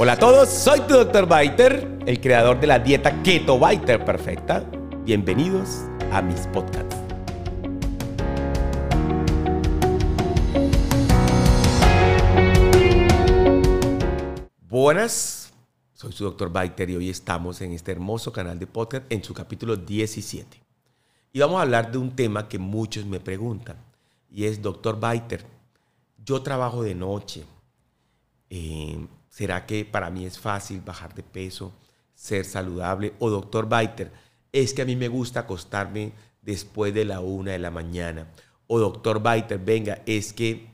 Hola a todos, soy tu Dr. Biter, el creador de la dieta Keto Biter Perfecta. Bienvenidos a mis podcasts. Buenas, soy su Dr. Biter y hoy estamos en este hermoso canal de podcast en su capítulo 17. Y vamos a hablar de un tema que muchos me preguntan y es, Dr. Biter, yo trabajo de noche. Eh, ¿Será que para mí es fácil bajar de peso, ser saludable? O doctor Biter, es que a mí me gusta acostarme después de la una de la mañana. O doctor Biter, venga, es que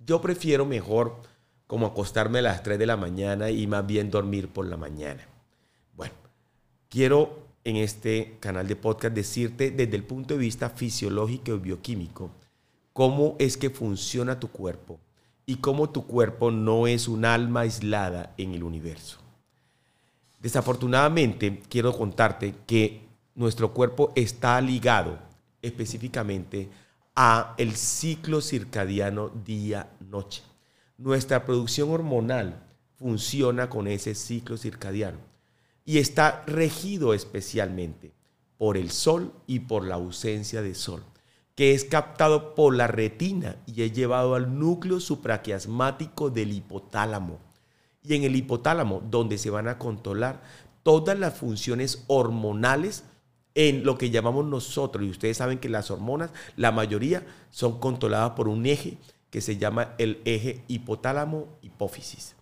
yo prefiero mejor como acostarme a las 3 de la mañana y más bien dormir por la mañana. Bueno, quiero en este canal de podcast decirte desde el punto de vista fisiológico y bioquímico cómo es que funciona tu cuerpo y cómo tu cuerpo no es un alma aislada en el universo. Desafortunadamente, quiero contarte que nuestro cuerpo está ligado específicamente a el ciclo circadiano día-noche. Nuestra producción hormonal funciona con ese ciclo circadiano y está regido especialmente por el sol y por la ausencia de sol que es captado por la retina y es llevado al núcleo supraquiasmático del hipotálamo. Y en el hipotálamo, donde se van a controlar todas las funciones hormonales en lo que llamamos nosotros. Y ustedes saben que las hormonas, la mayoría, son controladas por un eje que se llama el eje hipotálamo-hipófisis.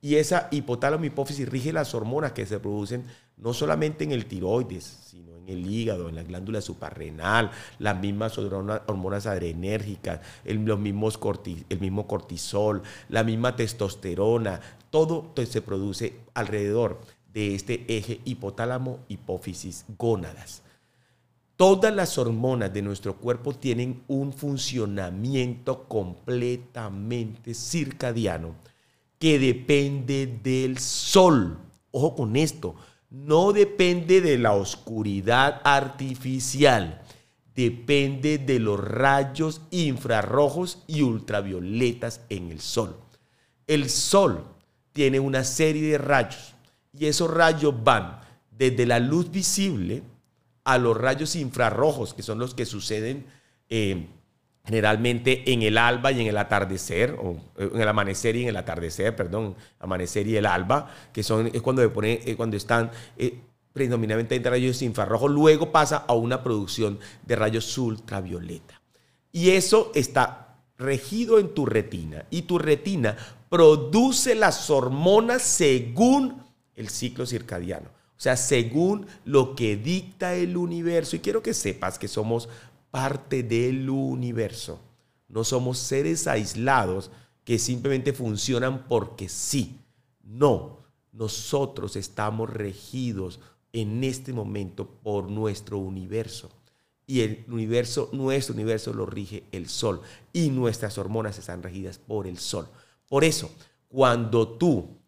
Y esa hipotálamo-hipófisis rige las hormonas que se producen no solamente en el tiroides, sino en el hígado, en la glándula suprarrenal, las mismas hormonas adrenérgicas, el, los mismos el mismo cortisol, la misma testosterona, todo se produce alrededor de este eje hipotálamo, hipófisis, gónadas. Todas las hormonas de nuestro cuerpo tienen un funcionamiento completamente circadiano que depende del sol. Ojo con esto, no depende de la oscuridad artificial, depende de los rayos infrarrojos y ultravioletas en el sol. El sol tiene una serie de rayos y esos rayos van desde la luz visible a los rayos infrarrojos, que son los que suceden eh, generalmente en el alba y en el atardecer, o eh, en el amanecer y en el atardecer, perdón, amanecer y el alba, que son, es cuando, pone, eh, cuando están eh, predominantemente en rayos infrarrojos, luego pasa a una producción de rayos ultravioleta. Y eso está regido en tu retina, y tu retina produce las hormonas según el ciclo circadiano. O sea, según lo que dicta el universo. Y quiero que sepas que somos parte del universo. No somos seres aislados que simplemente funcionan porque sí. No, nosotros estamos regidos en este momento por nuestro universo. Y el universo, nuestro universo lo rige el sol. Y nuestras hormonas están regidas por el sol. Por eso, cuando tú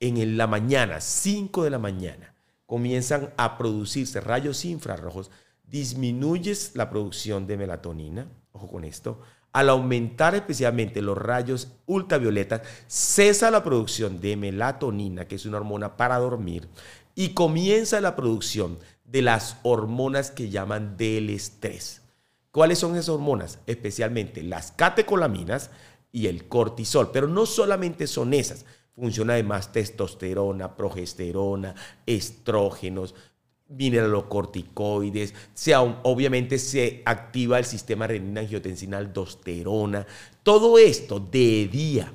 en la mañana, 5 de la mañana, comienzan a producirse rayos infrarrojos, disminuyes la producción de melatonina, ojo con esto, al aumentar especialmente los rayos ultravioletas, cesa la producción de melatonina, que es una hormona para dormir, y comienza la producción de las hormonas que llaman del estrés. ¿Cuáles son esas hormonas? Especialmente las catecolaminas y el cortisol, pero no solamente son esas, funciona además testosterona, progesterona, estrógenos, mineralocorticoides, se, obviamente se activa el sistema renina angiotensina aldosterona, todo esto de día.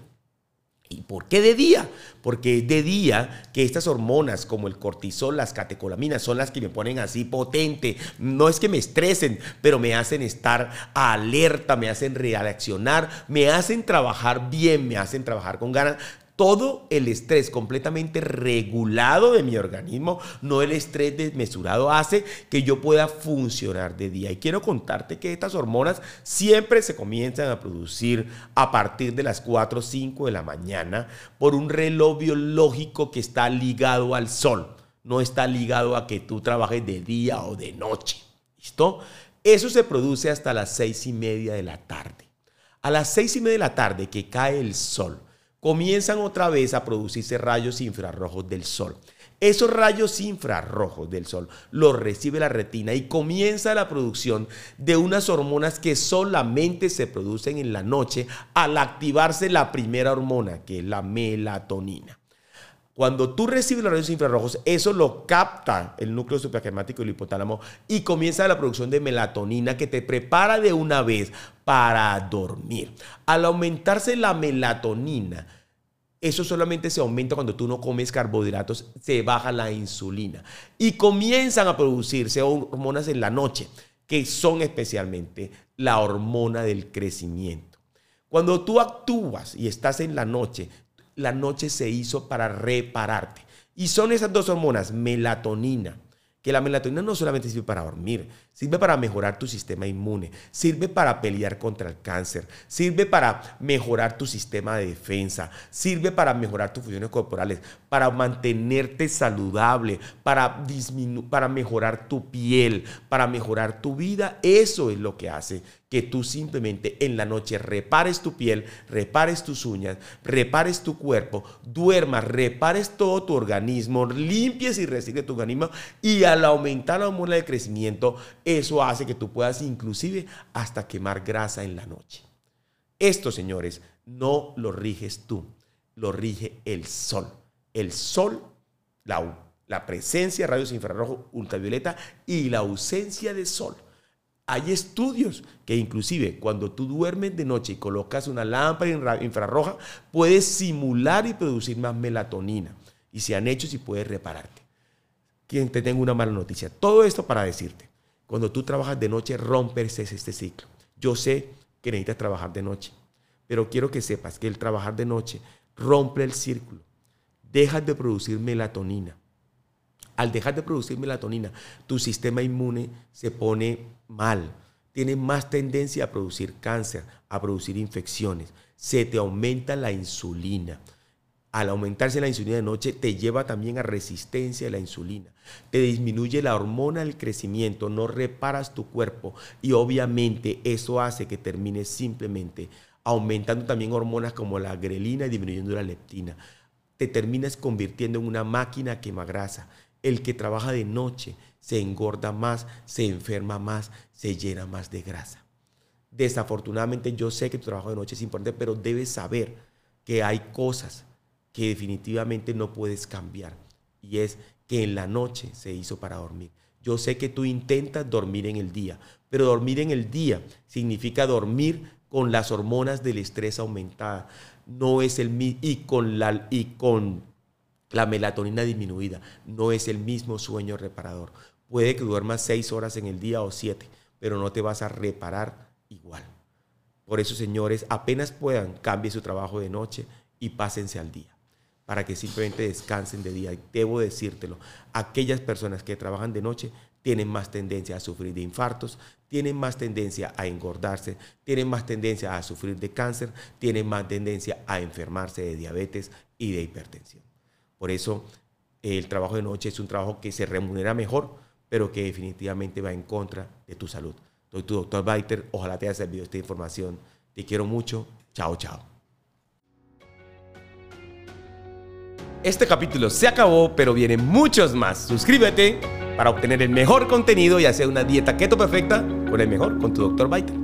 ¿Y por qué de día? Porque es de día que estas hormonas como el cortisol, las catecolaminas, son las que me ponen así potente. No es que me estresen, pero me hacen estar alerta, me hacen reaccionar, me hacen trabajar bien, me hacen trabajar con ganas todo el estrés completamente regulado de mi organismo, no el estrés desmesurado, hace que yo pueda funcionar de día. Y quiero contarte que estas hormonas siempre se comienzan a producir a partir de las 4 o 5 de la mañana por un reloj biológico que está ligado al sol, no está ligado a que tú trabajes de día o de noche. ¿Listo? Eso se produce hasta las 6 y media de la tarde. A las 6 y media de la tarde que cae el sol, comienzan otra vez a producirse rayos infrarrojos del sol. Esos rayos infrarrojos del sol los recibe la retina y comienza la producción de unas hormonas que solamente se producen en la noche al activarse la primera hormona, que es la melatonina. Cuando tú recibes los rayos infrarrojos, eso lo capta el núcleo supraquemático y el hipotálamo y comienza la producción de melatonina que te prepara de una vez para dormir. Al aumentarse la melatonina, eso solamente se aumenta cuando tú no comes carbohidratos, se baja la insulina y comienzan a producirse hormonas en la noche, que son especialmente la hormona del crecimiento. Cuando tú actúas y estás en la noche, la noche se hizo para repararte. Y son esas dos hormonas, melatonina, que la melatonina no solamente sirve para dormir, sirve para mejorar tu sistema inmune, sirve para pelear contra el cáncer, sirve para mejorar tu sistema de defensa, sirve para mejorar tus funciones corporales, para mantenerte saludable, para, para mejorar tu piel, para mejorar tu vida. Eso es lo que hace que tú simplemente en la noche repares tu piel, repares tus uñas, repares tu cuerpo, duermas, repares todo tu organismo, limpies y recicles tu organismo y al aumentar la hormona de crecimiento, eso hace que tú puedas inclusive hasta quemar grasa en la noche. Esto, señores, no lo riges tú, lo rige el sol. El sol, la, la presencia de rayos infrarrojos ultravioleta y la ausencia de sol hay estudios que inclusive cuando tú duermes de noche y colocas una lámpara infrarroja, puedes simular y producir más melatonina. Y se han hecho si puedes repararte. Quien te tengo una mala noticia. Todo esto para decirte, cuando tú trabajas de noche, rompes este ciclo. Yo sé que necesitas trabajar de noche, pero quiero que sepas que el trabajar de noche rompe el círculo. Dejas de producir melatonina al dejar de producir melatonina, tu sistema inmune se pone mal. Tiene más tendencia a producir cáncer, a producir infecciones. Se te aumenta la insulina. Al aumentarse la insulina de noche, te lleva también a resistencia a la insulina. Te disminuye la hormona del crecimiento, no reparas tu cuerpo y obviamente eso hace que termines simplemente aumentando también hormonas como la grelina y disminuyendo la leptina. Te terminas convirtiendo en una máquina quemagrasa el que trabaja de noche se engorda más, se enferma más, se llena más de grasa. Desafortunadamente yo sé que tu trabajo de noche es importante, pero debes saber que hay cosas que definitivamente no puedes cambiar. Y es que en la noche se hizo para dormir. Yo sé que tú intentas dormir en el día, pero dormir en el día significa dormir con las hormonas del estrés aumentadas. No es el y con la y con la melatonina disminuida. No es el mismo sueño reparador. Puede que duermas seis horas en el día o siete, pero no te vas a reparar igual. Por eso, señores, apenas puedan, cambie su trabajo de noche y pásense al día, para que simplemente descansen de día. Debo decírtelo, aquellas personas que trabajan de noche tienen más tendencia a sufrir de infartos, tienen más tendencia a engordarse, tienen más tendencia a sufrir de cáncer, tienen más tendencia a enfermarse de diabetes y de hipertensión. Por eso el trabajo de noche es un trabajo que se remunera mejor, pero que definitivamente va en contra de tu salud. Soy tu doctor Baiter. Ojalá te haya servido esta información. Te quiero mucho. Chao, chao. Este capítulo se acabó, pero vienen muchos más. Suscríbete para obtener el mejor contenido y hacer una dieta keto perfecta con el mejor, con tu doctor Baiter.